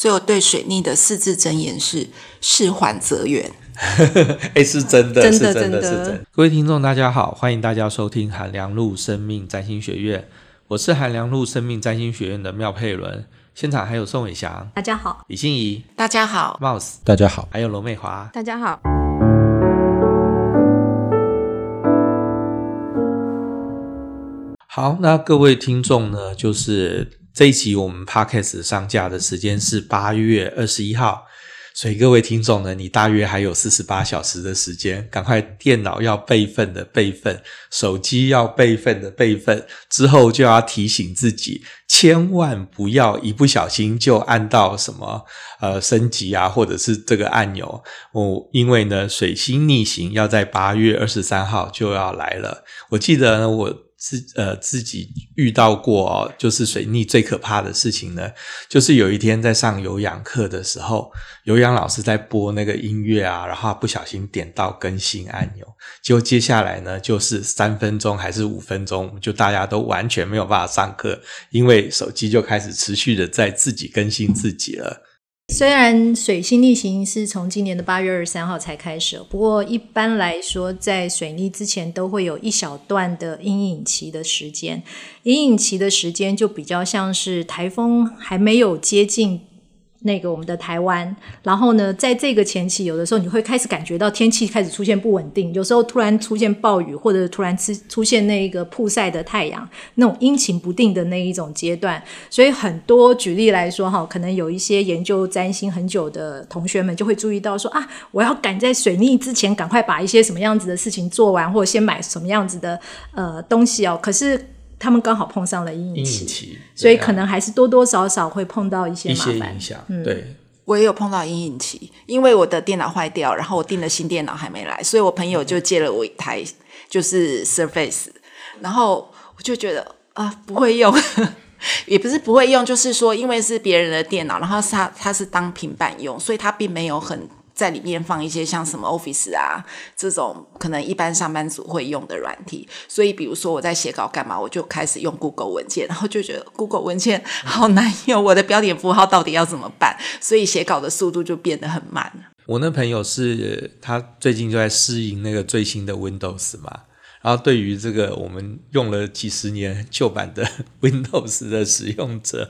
所以我对水逆的四字真言是“事缓则圆 ”。哎，是真的，真的，是真的，是真的。各位听众，大家好，欢迎大家收听韩良路生命占星学院，我是韩良路生命占星学院的妙佩伦。现场还有宋伟翔，大家好；李欣怡，大家好；Mouse，大家好；还有罗美华，大家好。好，那各位听众呢，就是这一集我们 Podcast 上架的时间是八月二十一号。所以各位听众呢，你大约还有四十八小时的时间，赶快电脑要备份的备份，手机要备份的备份，之后就要提醒自己，千万不要一不小心就按到什么呃升级啊，或者是这个按钮哦，因为呢，水星逆行要在八月二十三号就要来了。我记得呢，我。自呃自己遇到过哦，就是水逆最可怕的事情呢，就是有一天在上有氧课的时候，有氧老师在播那个音乐啊，然后不小心点到更新按钮，结果接下来呢，就是三分钟还是五分钟，就大家都完全没有办法上课，因为手机就开始持续的在自己更新自己了。虽然水星逆行是从今年的八月二十三号才开始，不过一般来说，在水逆之前都会有一小段的阴影期的时间。阴影期的时间就比较像是台风还没有接近。那个我们的台湾，然后呢，在这个前期，有的时候你会开始感觉到天气开始出现不稳定，有时候突然出现暴雨，或者突然出出现那个曝晒的太阳，那种阴晴不定的那一种阶段。所以很多举例来说，哈，可能有一些研究占星很久的同学们就会注意到说啊，我要赶在水逆之前，赶快把一些什么样子的事情做完，或者先买什么样子的呃东西哦。可是。他们刚好碰上了阴影期，期所以可能还是多多少少会碰到一些麻烦，一些影响。嗯，对，我也有碰到阴影期，因为我的电脑坏掉，然后我订的新电脑还没来，所以我朋友就借了我一台，就是 Surface，然后我就觉得啊，不会用，也不是不会用，就是说因为是别人的电脑，然后他他是当平板用，所以他并没有很。在里面放一些像什么 Office 啊这种可能一般上班族会用的软体，所以比如说我在写稿干嘛，我就开始用 Google 文件，然后就觉得 Google 文件好难用，我的标点符号到底要怎么办？所以写稿的速度就变得很慢。我那朋友是他最近就在适应那个最新的 Windows 嘛。然后，对于这个我们用了几十年旧版的 Windows 的使用者，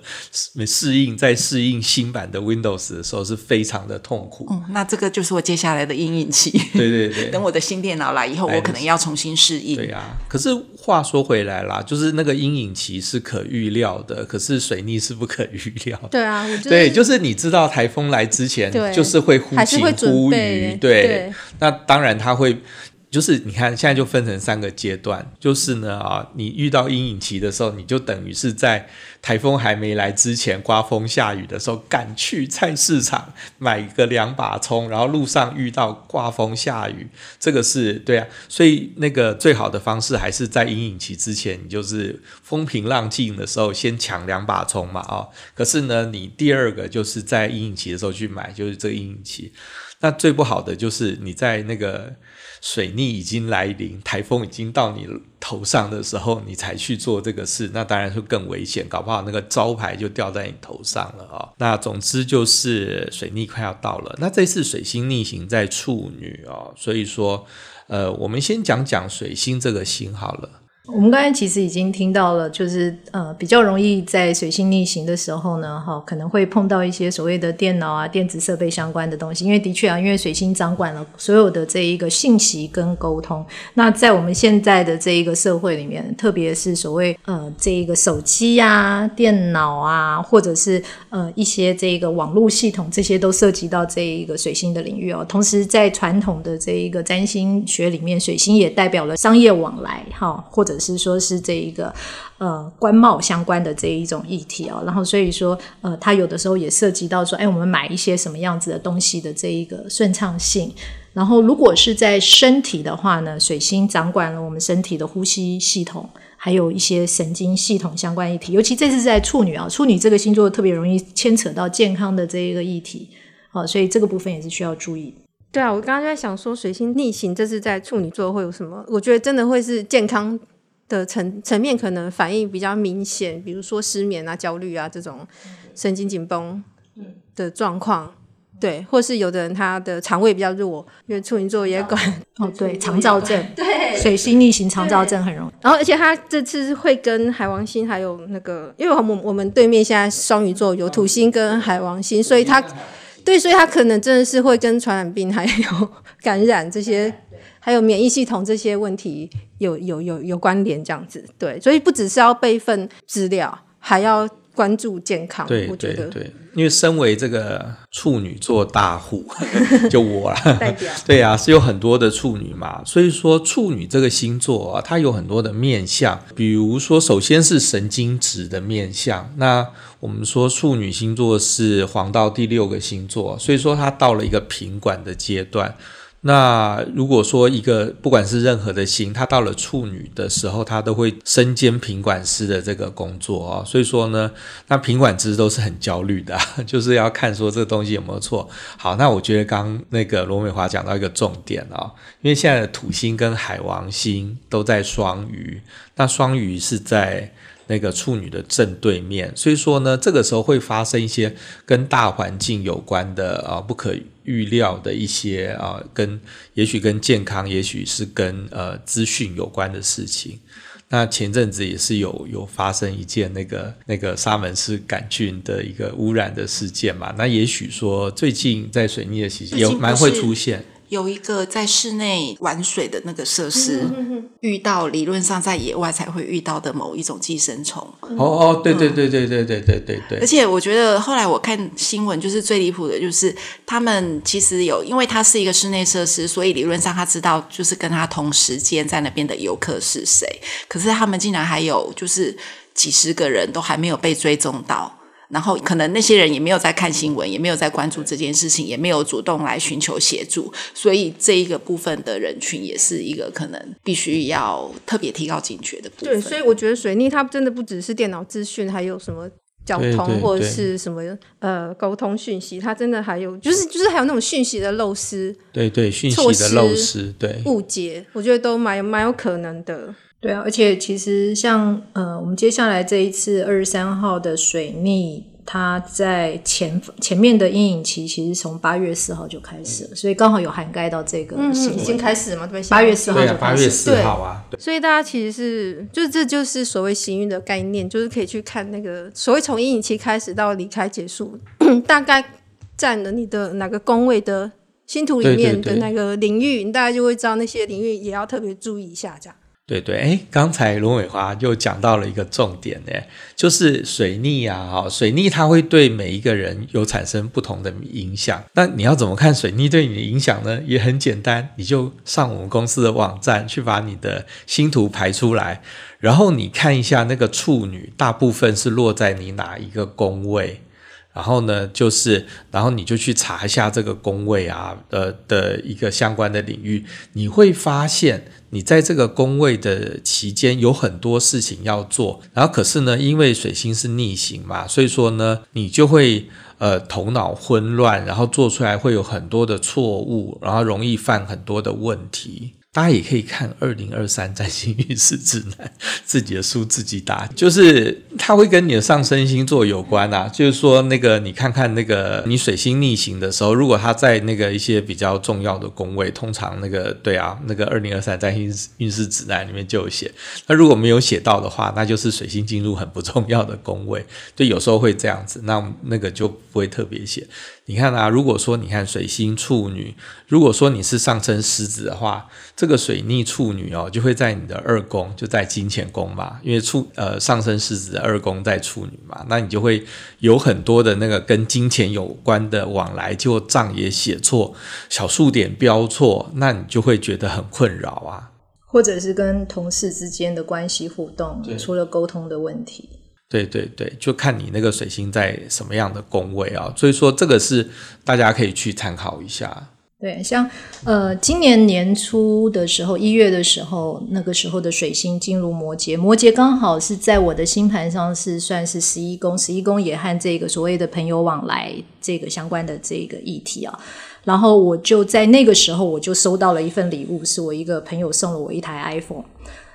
没适应在适应新版的 Windows 的时候是非常的痛苦。嗯，那这个就是我接下来的阴影期。对对对，等我的新电脑来以后，我可能要重新适应。对呀、啊，可是话说回来啦，就是那个阴影期是可预料的，可是水逆是不可预料的。对啊，对，就是你知道台风来之前，就是会忽晴忽雨。对，那当然它会。就是你看，现在就分成三个阶段。就是呢，啊，你遇到阴影期的时候，你就等于是在台风还没来之前，刮风下雨的时候，赶去菜市场买个两把葱，然后路上遇到刮风下雨，这个是对啊。所以那个最好的方式还是在阴影期之前，你就是风平浪静的时候先抢两把葱嘛，啊。可是呢，你第二个就是在阴影期的时候去买，就是这个阴影期。那最不好的就是你在那个。水逆已经来临，台风已经到你头上的时候，你才去做这个事，那当然会更危险，搞不好那个招牌就掉在你头上了啊、哦！那总之就是水逆快要到了，那这次水星逆行在处女哦，所以说，呃，我们先讲讲水星这个星好了。我们刚才其实已经听到了，就是呃比较容易在水星逆行的时候呢，哈可能会碰到一些所谓的电脑啊、电子设备相关的东西。因为的确啊，因为水星掌管了所有的这一个信息跟沟通。那在我们现在的这一个社会里面，特别是所谓呃这一个手机啊、电脑啊，或者是呃一些这个网络系统，这些都涉及到这一个水星的领域哦。同时，在传统的这一个占星学里面，水星也代表了商业往来哈，或者是说是这一个呃官贸相关的这一种议题哦，然后所以说呃，它有的时候也涉及到说，哎，我们买一些什么样子的东西的这一个顺畅性。然后如果是在身体的话呢，水星掌管了我们身体的呼吸系统，还有一些神经系统相关议题。尤其这次在处女啊，处女这个星座特别容易牵扯到健康的这一个议题，好，所以这个部分也是需要注意。对啊，我刚刚就在想说，水星逆行这次在处女座会有什么？我觉得真的会是健康。的层层面可能反应比较明显，比如说失眠啊、焦虑啊这种神经紧绷，的状况。对，或是有的人他的肠胃比较弱，因为处女座也管哦，对，肠躁症，对，水星逆行肠躁症很容易。然后，而且他这次会跟海王星还有那个，因为我们我们对面现在双鱼座有土星跟海王星，所以他对，所以他可能真的是会跟传染病还有 感染这些，还有免疫系统这些问题有有有有关联这样子。对，所以不只是要备份资料，还要。关注健康，对我觉得对对，因为身为这个处女座大户，就我啦，代表对啊，是有很多的处女嘛，所以说处女这个星座啊，它有很多的面相，比如说，首先是神经质的面相，那我们说处女星座是黄道第六个星座，所以说它到了一个平管的阶段。那如果说一个不管是任何的星，他到了处女的时候，他都会身兼品管师的这个工作、哦，所以说呢，那品管师都是很焦虑的，就是要看说这个东西有没有错。好，那我觉得刚那个罗美华讲到一个重点啊、哦，因为现在的土星跟海王星都在双鱼，那双鱼是在。那个处女的正对面，所以说呢，这个时候会发生一些跟大环境有关的啊，不可预料的一些啊，跟也许跟健康，也许是跟呃资讯有关的事情。那前阵子也是有有发生一件那个那个沙门氏杆菌的一个污染的事件嘛，那也许说最近在水逆的期间有蛮会出现。有一个在室内玩水的那个设施，遇到理论上在野外才会遇到的某一种寄生虫。哦哦，对对对对对对对对对。而且我觉得后来我看新闻，就是最离谱的，就是他们其实有，因为它是一个室内设施，所以理论上他知道就是跟他同时间在那边的游客是谁。可是他们竟然还有就是几十个人都还没有被追踪到。然后可能那些人也没有在看新闻，也没有在关注这件事情，也没有主动来寻求协助，所以这一个部分的人群也是一个可能必须要特别提高警觉的部分。对，所以我觉得水逆它真的不只是电脑资讯，还有什么交通或者是什么呃沟通讯息，它真的还有就是就是还有那种讯息的漏失，对对，讯息的漏失，对误解，我觉得都蛮蛮有可能的。对啊，而且其实像呃，我们接下来这一次二十三号的水逆，它在前前面的阴影期其实从八月四号就开始了，所以刚好有涵盖到这个。嗯，已经开始了吗？对，八月四号就开始。八月四号啊。对。所以大家其实是，就这就是所谓行运的概念，就是可以去看那个所谓从阴影期开始到离开结束，大概占了你的哪个宫位的星图里面的那个领域，对对对，你大概就会知道那些领域也要特别注意一下，这样。对对，哎，刚才罗美华又讲到了一个重点呢，就是水逆啊，哈，水逆它会对每一个人有产生不同的影响。那你要怎么看水逆对你的影响呢？也很简单，你就上我们公司的网站去把你的星图排出来，然后你看一下那个处女，大部分是落在你哪一个宫位。然后呢，就是，然后你就去查一下这个宫位啊，呃的一个相关的领域，你会发现，你在这个宫位的期间有很多事情要做，然后可是呢，因为水星是逆行嘛，所以说呢，你就会呃头脑混乱，然后做出来会有很多的错误，然后容易犯很多的问题。大家也可以看二零二三占星运势指南，自己的书自己打，就是它会跟你的上升星座有关啊。就是说，那个你看看那个你水星逆行的时候，如果它在那个一些比较重要的宫位，通常那个对啊，那个二零二三占星运势指南里面就有写。那如果没有写到的话，那就是水星进入很不重要的宫位，就有时候会这样子。那那个就不会特别写。你看啊，如果说你看水星处女，如果说你是上升狮子的话，这个水逆处女哦，就会在你的二宫，就在金钱宫嘛，因为处呃上升狮子的二宫在处女嘛，那你就会有很多的那个跟金钱有关的往来，就账也写错，小数点标错，那你就会觉得很困扰啊，或者是跟同事之间的关系互动出了沟通的问题。对对对，就看你那个水星在什么样的宫位啊，所以说这个是大家可以去参考一下。对，像呃今年年初的时候，一月的时候，那个时候的水星进入摩羯，摩羯刚好是在我的星盘上是算是十一宫，十一宫也和这个所谓的朋友往来这个相关的这个议题啊。然后我就在那个时候，我就收到了一份礼物，是我一个朋友送了我一台 iPhone。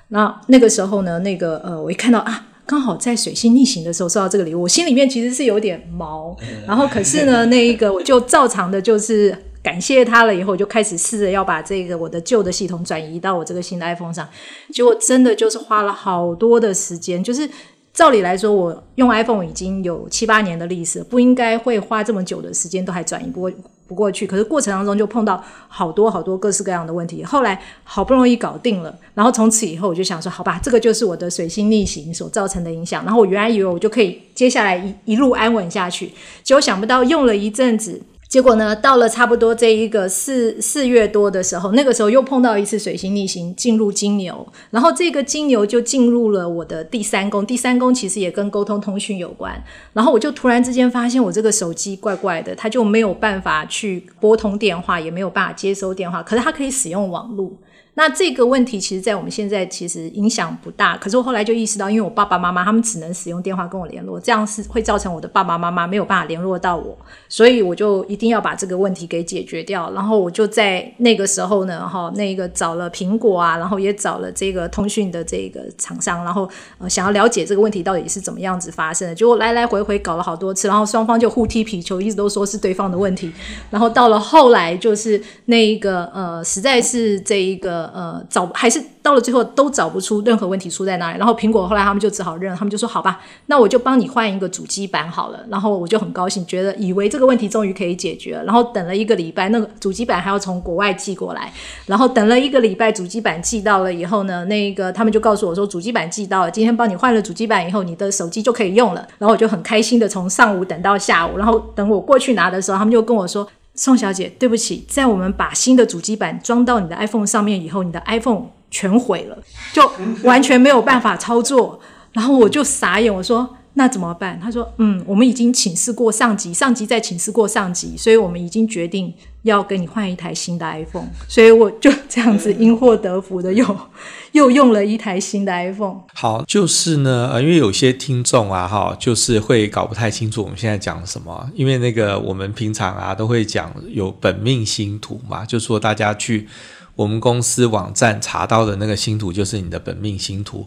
那那个时候呢，那个呃，我一看到啊。刚好在水星逆行的时候收到这个礼物，我心里面其实是有点毛。然后可是呢，那一个我就照常的，就是感谢他了以后，我就开始试着要把这个我的旧的系统转移到我这个新的 iPhone 上。结果真的就是花了好多的时间，就是。照理来说，我用 iPhone 已经有七八年的历史，不应该会花这么久的时间都还转移不过不过去。可是过程当中就碰到好多好多各式各样的问题，后来好不容易搞定了，然后从此以后我就想说，好吧，这个就是我的水星逆行所造成的影响。然后我原来以为我就可以接下来一一路安稳下去，结果想不到用了一阵子。结果呢，到了差不多这一个四四月多的时候，那个时候又碰到一次水星逆行进入金牛，然后这个金牛就进入了我的第三宫，第三宫其实也跟沟通通讯有关，然后我就突然之间发现我这个手机怪怪的，它就没有办法去拨通电话，也没有办法接收电话，可是它可以使用网络。那这个问题其实，在我们现在其实影响不大。可是我后来就意识到，因为我爸爸妈妈他们只能使用电话跟我联络，这样是会造成我的爸爸妈妈没有办法联络到我，所以我就一定要把这个问题给解决掉。然后我就在那个时候呢，哈，那个找了苹果啊，然后也找了这个通讯的这个厂商，然后呃想要了解这个问题到底是怎么样子发生的。结果来来回回搞了好多次，然后双方就互踢皮球，一直都说是对方的问题。然后到了后来，就是那一个呃，实在是这一个。呃，找还是到了最后都找不出任何问题出在哪里。然后苹果后来他们就只好认，他们就说好吧，那我就帮你换一个主机板好了。然后我就很高兴，觉得以为这个问题终于可以解决了。然后等了一个礼拜，那个主机板还要从国外寄过来。然后等了一个礼拜，主机板寄到了以后呢，那个他们就告诉我说，主机板寄到了，今天帮你换了主机板以后，你的手机就可以用了。然后我就很开心的从上午等到下午。然后等我过去拿的时候，他们就跟我说。宋小姐，对不起，在我们把新的主机板装到你的 iPhone 上面以后，你的 iPhone 全毁了，就完全没有办法操作。然后我就傻眼，我说那怎么办？他说，嗯，我们已经请示过上级，上级再请示过上级，所以我们已经决定。要跟你换一台新的 iPhone，所以我就这样子因祸得福的又又用了一台新的 iPhone。好，就是呢，呃，因为有些听众啊，哈，就是会搞不太清楚我们现在讲什么，因为那个我们平常啊都会讲有本命星图嘛，就说大家去我们公司网站查到的那个星图就是你的本命星图。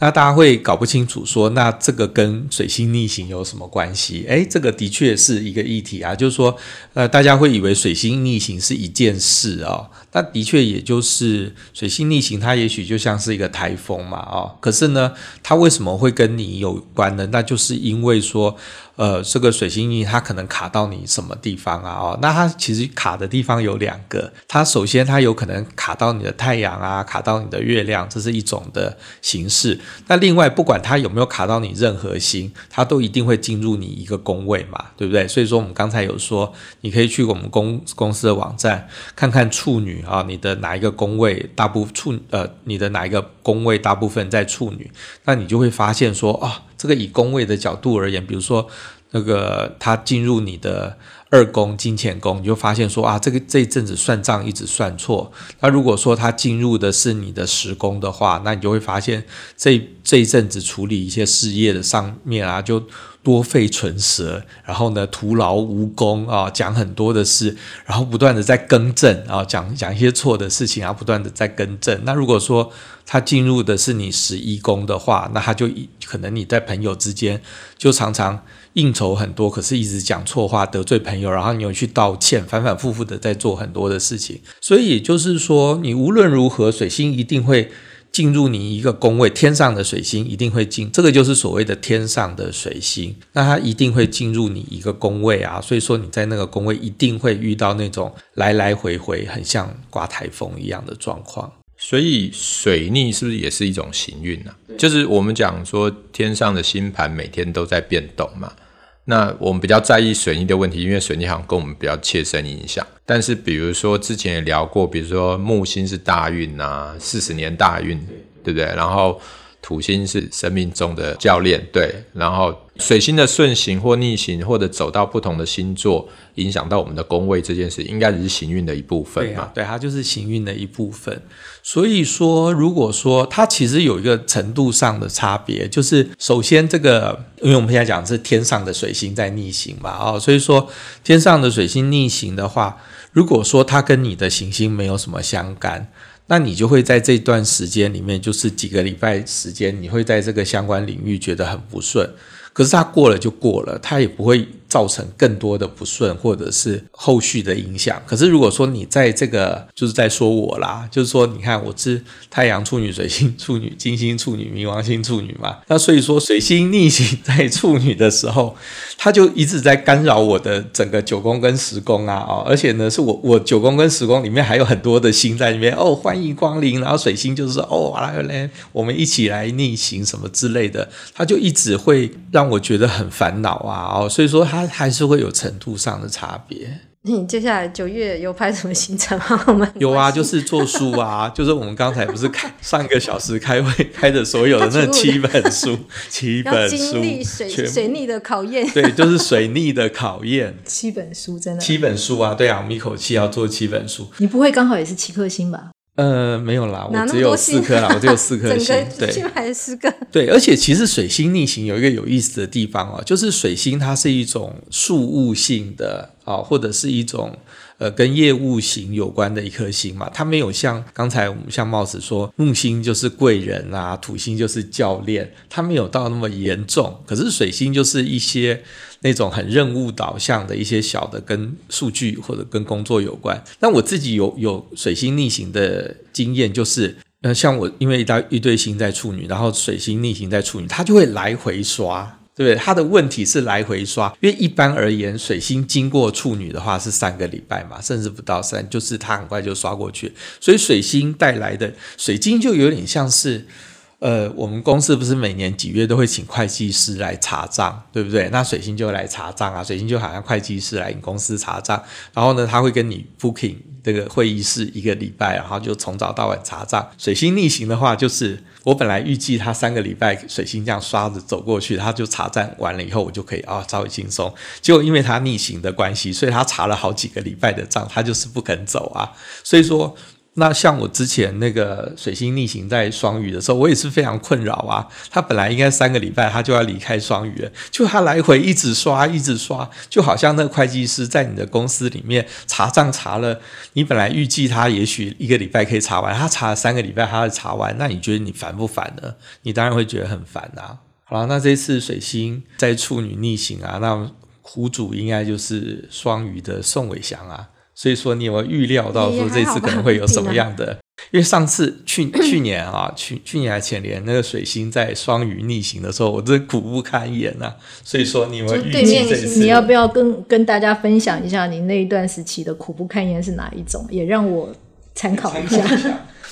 那大家会搞不清楚说，那这个跟水星逆行有什么关系？诶，这个的确是一个议题啊，就是说，呃，大家会以为水星逆行是一件事哦，那的确也就是水星逆行，它也许就像是一个台风嘛，哦，可是呢，它为什么会跟你有关呢？那就是因为说。呃，这个水星逆它可能卡到你什么地方啊？哦，那它其实卡的地方有两个。它首先它有可能卡到你的太阳啊，卡到你的月亮，这是一种的形式。那另外，不管它有没有卡到你任何星，它都一定会进入你一个宫位嘛，对不对？所以说，我们刚才有说，你可以去我们公公司的网站看看处女啊，你的哪一个宫位大部处呃，你的哪一个宫位大部分在处女，那你就会发现说啊。哦这个以宫位的角度而言，比如说那个他进入你的二宫金钱宫，你就发现说啊，这个这一阵子算账一直算错。那如果说他进入的是你的十宫的话，那你就会发现这这一阵子处理一些事业的上面啊，就。多费唇舌，然后呢，徒劳无功啊，讲很多的事，然后不断的在更正啊，讲讲一些错的事情啊，不断的在更正。那如果说他进入的是你十一宫的话，那他就一可能你在朋友之间就常常应酬很多，可是一直讲错话得罪朋友，然后你又去道歉，反反复复的在做很多的事情。所以也就是说，你无论如何，水星一定会。进入你一个宫位，天上的水星一定会进，这个就是所谓的天上的水星，那它一定会进入你一个宫位啊，所以说你在那个宫位一定会遇到那种来来回回很像刮台风一样的状况。所以水逆是不是也是一种行运呢？就是我们讲说天上的星盘每天都在变动嘛。那我们比较在意水逆的问题，因为水逆好像跟我们比较切身影响。但是比如说之前也聊过，比如说木星是大运啊，四十年大运，对不对？然后土星是生命中的教练，对。然后水星的顺行或逆行，或者走到不同的星座，影响到我们的宫位这件事，应该只是行运的一部分嘛？对啊，对，它就是行运的一部分。所以说，如果说它其实有一个程度上的差别，就是首先这个，因为我们现在讲的是天上的水星在逆行嘛，哦，所以说天上的水星逆行的话，如果说它跟你的行星没有什么相干，那你就会在这段时间里面，就是几个礼拜时间，你会在这个相关领域觉得很不顺。可是它过了就过了，它也不会造成更多的不顺或者是后续的影响。可是如果说你在这个就是在说我啦，就是说你看我是太阳处女、水星处女、金星处女、冥王星处女嘛，那所以说水星逆行在处女的时候，它就一直在干扰我的整个九宫跟十宫啊哦，而且呢是我我九宫跟十宫里面还有很多的星在里面哦，欢迎光临，然后水星就是说哦来来，我们一起来逆行什么之类的，它就一直会让。我觉得很烦恼啊，哦，所以说它还是会有程度上的差别。你接下来九月有拍什么行程吗？我们有啊，就是做书啊，就是我们刚才不是开上一个小时开会开的所有的那七本书，七本书，经历水水逆的考验，对，就是水逆的考验。七本书真的，七本书啊，对啊，我们一口气要做七本书。你不会刚好也是七颗星吧？呃，没有啦，我只有四颗啦，我只有四颗星，对，还是四个。对，而且其实水星逆行有一个有意思的地方哦，就是水星它是一种树物性的啊，或者是一种呃跟业务型有关的一颗星嘛，它没有像刚才我们像帽子说木星就是贵人啊，土星就是教练，它没有到那么严重，可是水星就是一些。那种很任务导向的一些小的跟数据或者跟工作有关，那我自己有有水星逆行的经验，就是呃，像我因为一大一堆星在处女，然后水星逆行在处女，它就会来回刷，对不对？它的问题是来回刷，因为一般而言，水星经过处女的话是三个礼拜嘛，甚至不到三，就是他很快就刷过去，所以水星带来的水晶就有点像是。呃，我们公司不是每年几月都会请会计师来查账，对不对？那水星就来查账啊，水星就好像会计师来你公司查账，然后呢，他会跟你 booking 这个会议室一个礼拜，然后就从早到晚查账。水星逆行的话，就是我本来预计他三个礼拜水星这样刷着走过去，他就查账完了以后，我就可以啊、哦、稍微轻松。结果因为他逆行的关系，所以他查了好几个礼拜的账，他就是不肯走啊，所以说。那像我之前那个水星逆行在双鱼的时候，我也是非常困扰啊。他本来应该三个礼拜他就要离开双鱼了，就他来回一直刷，一直刷，就好像那会计师在你的公司里面查账查了，你本来预计他也许一个礼拜可以查完，他查了三个礼拜他才查完，那你觉得你烦不烦呢？你当然会觉得很烦啊。好了，那这次水星在处女逆行啊，那苦主应该就是双鱼的宋伟祥啊。所以说，你有没有预料到说这次可能会有什么样的？因为上次去 去年啊，去去年还前年那个水星在双鱼逆行的时候，我真苦不堪言呐、啊。所以说，你们对面，你要不要跟跟大家分享一下你那一段时期的苦不堪言是哪一种？也让我参考一下。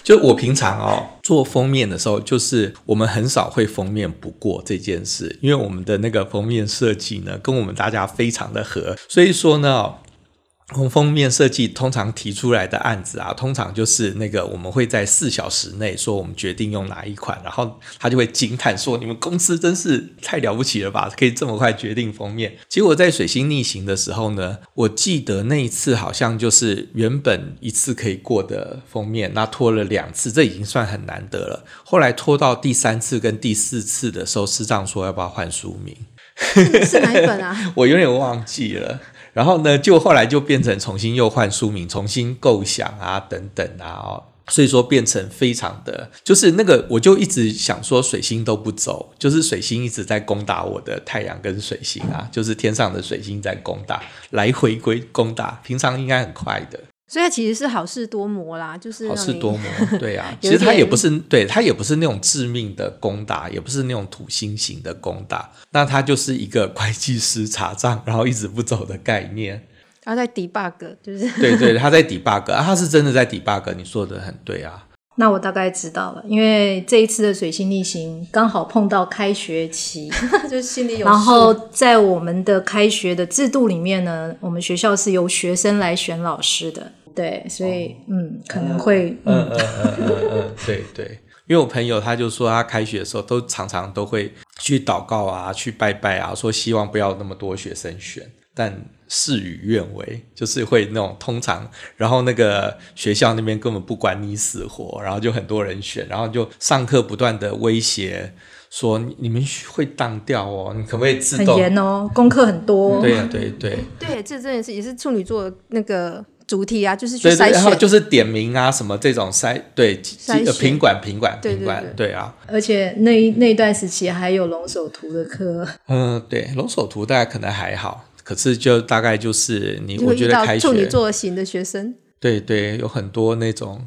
就我平常哦做封面的时候，就是我们很少会封面不过这件事，因为我们的那个封面设计呢，跟我们大家非常的合。所以说呢。从封面设计通常提出来的案子啊，通常就是那个我们会在四小时内说我们决定用哪一款，然后他就会惊叹说：“你们公司真是太了不起了吧，可以这么快决定封面。”结果在水星逆行的时候呢，我记得那一次好像就是原本一次可以过的封面，那拖了两次，这已经算很难得了。后来拖到第三次跟第四次的时候，师长说要不要换书名？是哪一本啊？我有点忘记了。然后呢，就后来就变成重新又换书名，重新构想啊，等等啊，哦，所以说变成非常的，就是那个，我就一直想说水星都不走，就是水星一直在攻打我的太阳跟水星啊，就是天上的水星在攻打，来回归攻打，平常应该很快的。所以它其实是好事多磨啦，就是好事多磨，对啊，其实它也不是，对，它也不是那种致命的攻打，也不是那种土星型的攻打，那它就是一个 会计师查账，然后一直不走的概念。他在 debug，就是对对，他在 debug，啊，他是真的在 debug，你说的很对啊。那我大概知道了，因为这一次的水星逆行刚好碰到开学期，就心里有。然后在我们的开学的制度里面呢，我们学校是由学生来选老师的，对，所以、哦、嗯，可能会嗯嗯嗯嗯嗯，对对，因为我朋友他就说他开学的时候都常常都会去祷告啊，去拜拜啊，说希望不要那么多学生选，但。事与愿违，就是会那种通常，然后那个学校那边根本不管你死活，然后就很多人选，然后就上课不断的威胁说你们会当掉哦，你可不可以自动？很严哦，功课很多。对呀，对对对，这真的是也是处女座那个主题啊，就是去筛选，然后就是点名啊，什么这种筛对筛品管品管品管对啊。而且那一那段时期还有龙首图的课。嗯，对，龙首图大概可能还好，可是就大概就是你我觉得开学处女座型的学生，对对，有很多那种。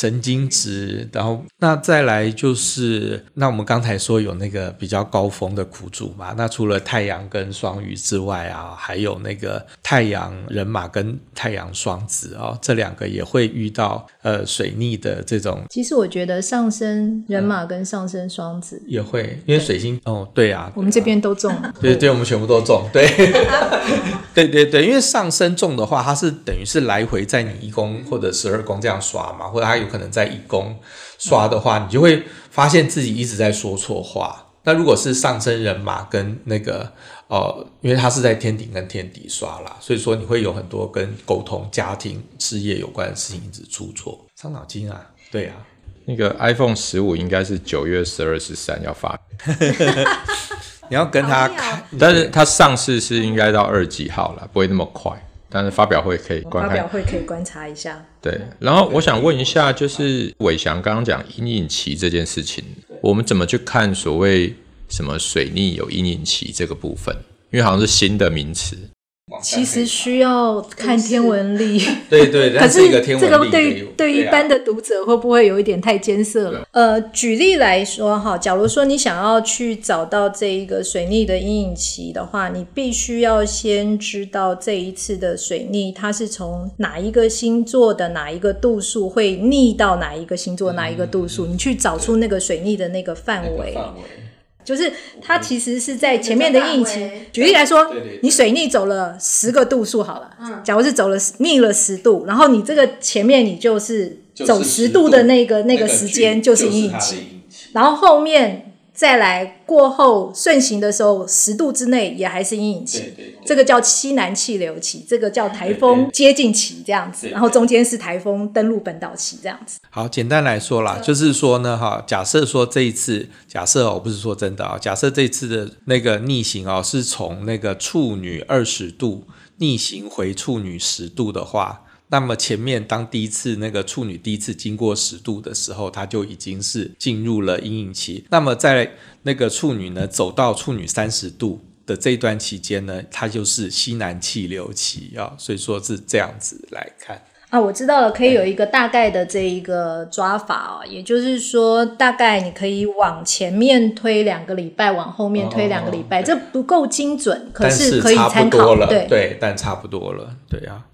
神经质，然后那再来就是，那我们刚才说有那个比较高峰的苦主嘛，那除了太阳跟双鱼之外啊，还有那个太阳人马跟太阳双子啊、哦，这两个也会遇到呃水逆的这种。其实我觉得上升人马跟上升双子、嗯、也会，因为水星哦，对啊，我们这边都中，对对，我们全部都中，对，对对对，因为上升中的话，它是等于是来回在你一宫或者十二宫这样刷嘛，或者它有。可能在一宫刷的话，你就会发现自己一直在说错话。那如果是上升人马跟那个呃，因为他是在天顶跟天底刷啦，所以说你会有很多跟沟通、家庭、事业有关的事情一直出错，伤脑筋啊。对啊，那个 iPhone 十五应该是九月十二、十三要发，你要跟他看，但是他上市是应该到二几号了，不会那么快。但是发表会可以观看，发表会可以观察一下。对，然后我想问一下，就是伟翔刚刚讲阴影期这件事情，我们怎么去看所谓什么水逆有阴影期这个部分？因为好像是新的名词。其实需要看天文历，对对，可是这个对对一般的读者会不会有一点太艰涩了？呃，举例来说哈，假如说你想要去找到这一个水逆的阴影期的话，你必须要先知道这一次的水逆它是从哪一个星座的哪一个度数会逆到哪一个星座哪一个度数，你去找出那个水逆的那个范围。就是它其实是在前面的阴影期。举例来说，你水逆走了十个度数好了，嗯，假如是走了逆了十度，然后你这个前面你就是走十度的那个那个时间就是阴影期，然后后面。再来过后顺行的时候，十度之内也还是阴影期，这个叫西南气流期，这个叫台风接近期这样子，然后中间是台风登陆本岛期这样子。好，简单来说啦，就是说呢，哈，假设说这一次，假设我不是说真的啊，假设这一次的那个逆行哦，是从那个处女二十度逆行回处女十度的话。那么前面当第一次那个处女第一次经过十度的时候，它就已经是进入了阴影期。那么在那个处女呢走到处女三十度的这一段期间呢，它就是西南气流期啊。所以说是这样子来看啊，我知道了，可以有一个大概的这一个抓法哦，也就是说大概你可以往前面推两个礼拜，往后面推两个礼拜，哦、这不够精准，可是可以参考了，对对，但差不多了，对啊。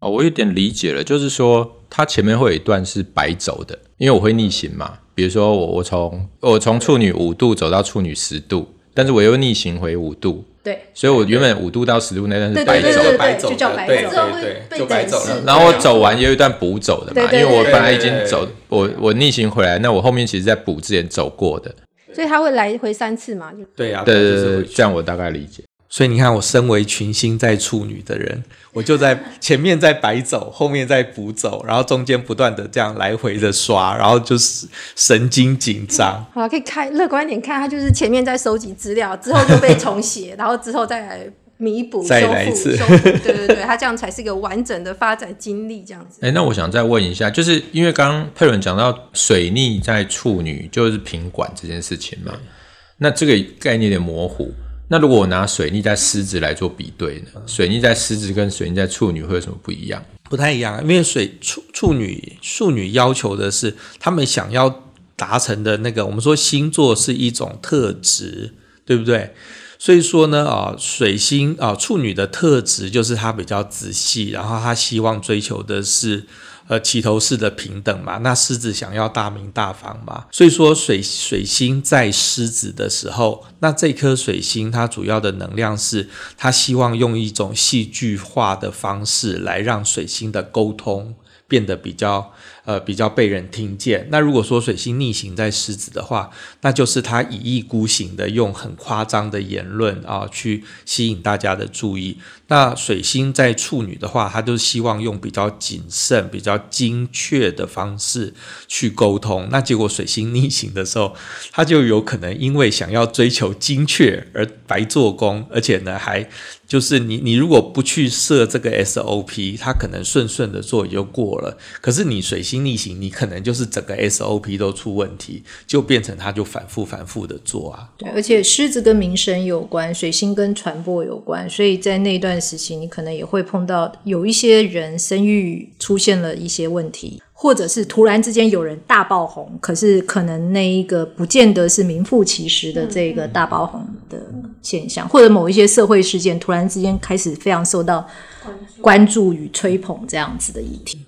哦，我有点理解了，就是说它前面会有一段是白走的，因为我会逆行嘛。比如说我我从我从处女五度走到处女十度，但是我又逆行回五度，对，所以我原本五度到十度那段是白走，白走，就叫白走，对对，就白走了。然后我走完也有一段补走的嘛，因为我本来已经走，我我逆行回来，那我后面其实在补之前走过的，所以他会来回三次嘛？对啊，对对对，这样我大概理解。所以你看，我身为群星在处女的人，我就在前面在白走，后面在补走，然后中间不断的这样来回的刷，然后就是神经紧张。好，可以看乐观一点看，他就是前面在收集资料，之后就被重写，然后之后再来弥补、再来一次修复。对对对，他这样才是一个完整的发展经历，这样子。哎、欸，那我想再问一下，就是因为刚刚佩伦讲到水逆在处女就是平管这件事情嘛，那这个概念有点模糊。那如果我拿水逆在狮子来做比对呢？水逆在狮子跟水逆在处女会有什么不一样？不太一样，因为水处处女处女要求的是他们想要达成的那个，我们说星座是一种特质，对不对？所以说呢，啊，水星啊，处女的特质就是他比较仔细，然后他希望追求的是。呃，齐头式的平等嘛，那狮子想要大名大放嘛，所以说水水星在狮子的时候，那这颗水星它主要的能量是，它希望用一种戏剧化的方式来让水星的沟通变得比较呃，比较被人听见。那如果说水星逆行在狮子的话，那就是他一意孤行的用很夸张的言论啊，去吸引大家的注意。那水星在处女的话，他就希望用比较谨慎、比较精确的方式去沟通。那结果水星逆行的时候，他就有可能因为想要追求精确而白做工，而且呢还。就是你，你如果不去设这个 SOP，他可能顺顺的做也就过了。可是你水星逆行，你可能就是整个 SOP 都出问题，就变成他就反复反复的做啊。对，而且狮子跟名声有关，水星跟传播有关，所以在那段时期，你可能也会碰到有一些人生育出现了一些问题。或者是突然之间有人大爆红，可是可能那一个不见得是名副其实的这个大爆红的现象，或者某一些社会事件突然之间开始非常受到关注与吹捧这样子的议题。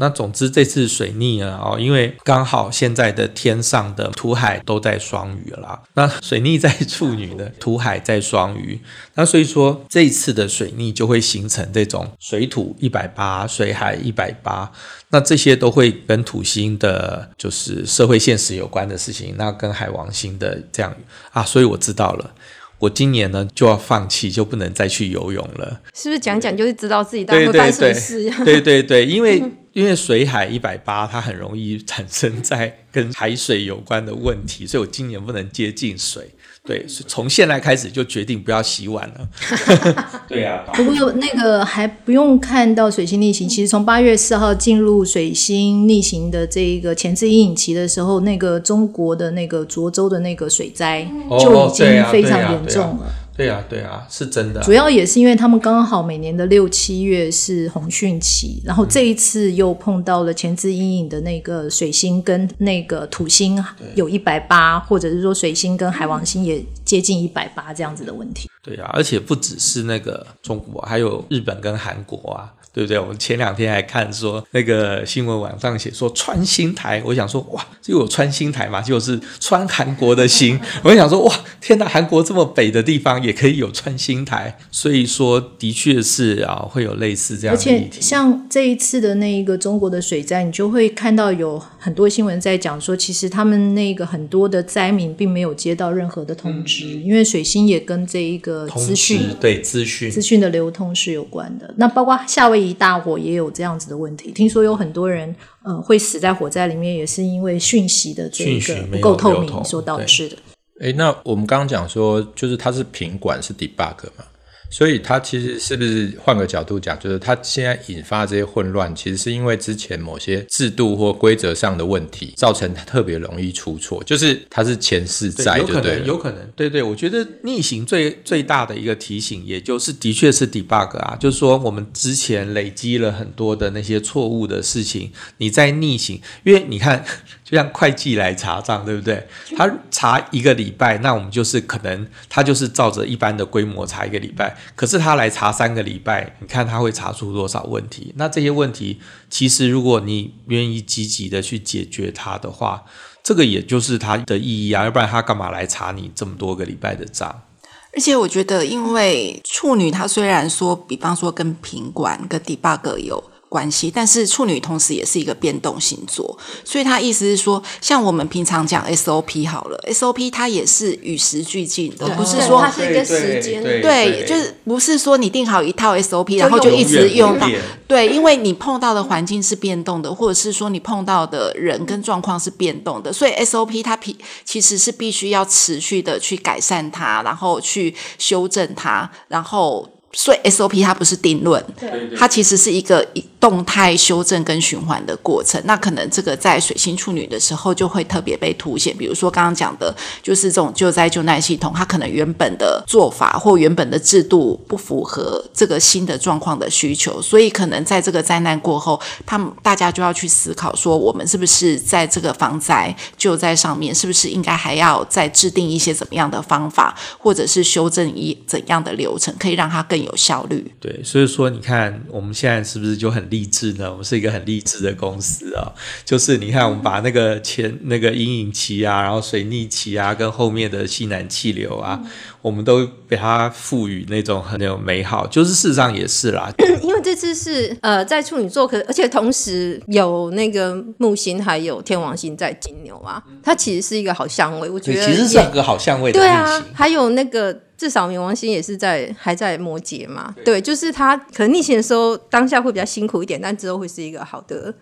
那总之这次水逆呢，哦，因为刚好现在的天上的土海都在双鱼啦。那水逆在处女的 土海在双鱼，那所以说这一次的水逆就会形成这种水土一百八，水海一百八。那这些都会跟土星的，就是社会现实有关的事情。那跟海王星的这样啊，所以我知道了。我今年呢就要放弃，就不能再去游泳了。是不是讲讲就是知道自己到底会发生什么事？对对对，因为 因为水海一百八，它很容易产生在跟海水有关的问题，所以我今年不能接近水。对，从现在开始就决定不要洗碗了。对啊，不过那个还不用看到水星逆行，其实从八月四号进入水星逆行的这一个前置阴影期的时候，那个中国的那个涿州的那个水灾就已经非常严重了。对啊，对啊，是真的。主要也是因为他们刚好每年的六七月是红汛期，然后这一次又碰到了前置阴影的那个水星跟那个土星有一百八，或者是说水星跟海王星也接近一百八这样子的问题。对啊，而且不只是那个中国，还有日本跟韩国啊。对不对？我们前两天还看说那个新闻网上写说穿心台，我想说哇，就有穿心台嘛？就是穿韩国的心。我想说哇，天哪，韩国这么北的地方也可以有穿心台，所以说的确是啊，会有类似这样的。而且像这一次的那一个中国的水灾，你就会看到有很多新闻在讲说，其实他们那个很多的灾民并没有接到任何的通知，嗯、因为水星也跟这一个资讯对资讯资讯的流通是有关的。那包括夏威夷大火也有这样子的问题，听说有很多人呃会死在火灾里面，也是因为讯息的这个不够透明所导致的。诶，那我们刚刚讲说，就是它是品管是 debug 嘛？所以它其实是不是换个角度讲，就是它现在引发这些混乱，其实是因为之前某些制度或规则上的问题，造成它特别容易出错。就是它是前世债，有可能？有可能，对对。我觉得逆行最最大的一个提醒，也就是的确是 debug 啊，就是说我们之前累积了很多的那些错误的事情，你在逆行，因为你看。就像会计来查账，对不对？他查一个礼拜，那我们就是可能他就是照着一般的规模查一个礼拜。可是他来查三个礼拜，你看他会查出多少问题？那这些问题，其实如果你愿意积极的去解决它的话，这个也就是它的意义啊。要不然他干嘛来查你这么多个礼拜的账？而且我觉得，因为处女她虽然说，比方说跟品管、跟 debug 有。关系，但是处女同时也是一个变动星座，所以他意思是说，像我们平常讲 SOP 好了，SOP 它也是与时俱进的，不是说它是一个时间，对，就是不是说你定好一套 SOP，然后就一直用到，对，因为你碰到的环境是变动的，或者是说你碰到的人跟状况是变动的，所以 SOP 它必其实是必须要持续的去改善它，然后去修正它，然后。所以 SOP 它不是定论，它其实是一个动态修正跟循环的过程。那可能这个在水星处女的时候就会特别被凸显。比如说刚刚讲的，就是这种救灾救难系统，它可能原本的做法或原本的制度不符合这个新的状况的需求，所以可能在这个灾难过后，他们大家就要去思考说，我们是不是在这个防灾救灾上面，是不是应该还要再制定一些怎么样的方法，或者是修正一怎样的流程，可以让它更。有效率，对，所以说你看我们现在是不是就很励志呢？我们是一个很励志的公司啊、哦，就是你看，我们把那个前那个阴影期啊，然后水逆期啊，跟后面的西南气流啊，嗯、我们都被它赋予那种很有美好。就是事实上也是啦，因为这次是呃在处女座，可而且同时有那个木星还有天王星在金牛啊，它其实是一个好相位，我觉得其实是一个好相位的。对啊，还有那个。至少冥王星也是在还在摩羯嘛，对，对，就是他可能逆行的时候当下会比较辛苦一点，但之后会是一个好的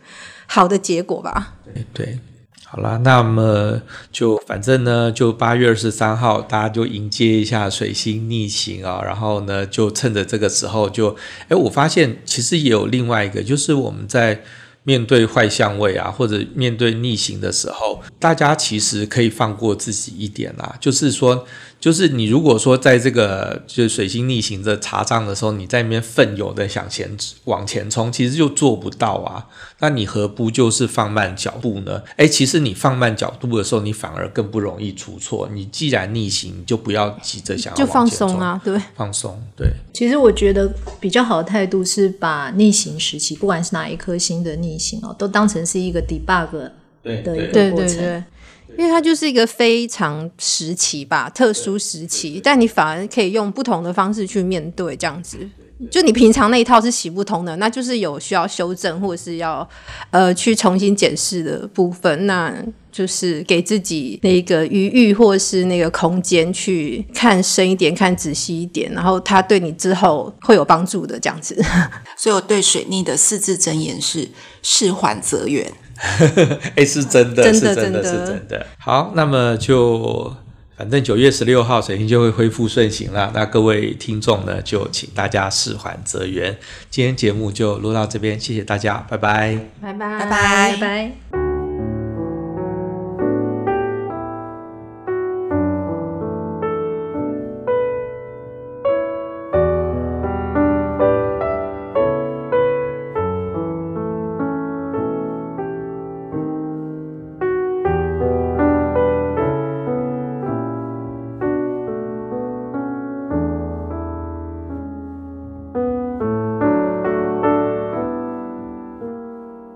好的结果吧。对对，好啦，那么就反正呢，就八月二十三号，大家就迎接一下水星逆行啊，然后呢，就趁着这个时候就，哎，我发现其实也有另外一个，就是我们在。面对坏相位啊，或者面对逆行的时候，大家其实可以放过自己一点啦。就是说，就是你如果说在这个就是水星逆行的查账的时候，你在那边奋勇的向前往前冲，其实就做不到啊。那你何不就是放慢脚步呢？哎，其实你放慢脚步的时候，你反而更不容易出错。你既然逆行，你就不要急着想要就放松啊，对，放松，对。其实我觉得比较好的态度是把逆行时期，不管是哪一颗星的逆行。哦，都当成是一个 debug 的一个过程，对对对，因为它就是一个非常时期吧，特殊时期，但你反而可以用不同的方式去面对，这样子，就你平常那一套是行不通的，那就是有需要修正或者是要呃去重新检视的部分，那就是给自己那个余裕或是那个空间去看深一点，看仔细一点，然后它对你之后会有帮助的这样子。所以我对水逆的四字真言是。事缓则圆，哎，是真的，真的，是真的，是真的。好，那么就反正九月十六号水星就会恢复顺行了。那各位听众呢，就请大家事缓则圆。今天节目就录到这边，谢谢大家，拜拜，拜拜，拜拜，拜拜。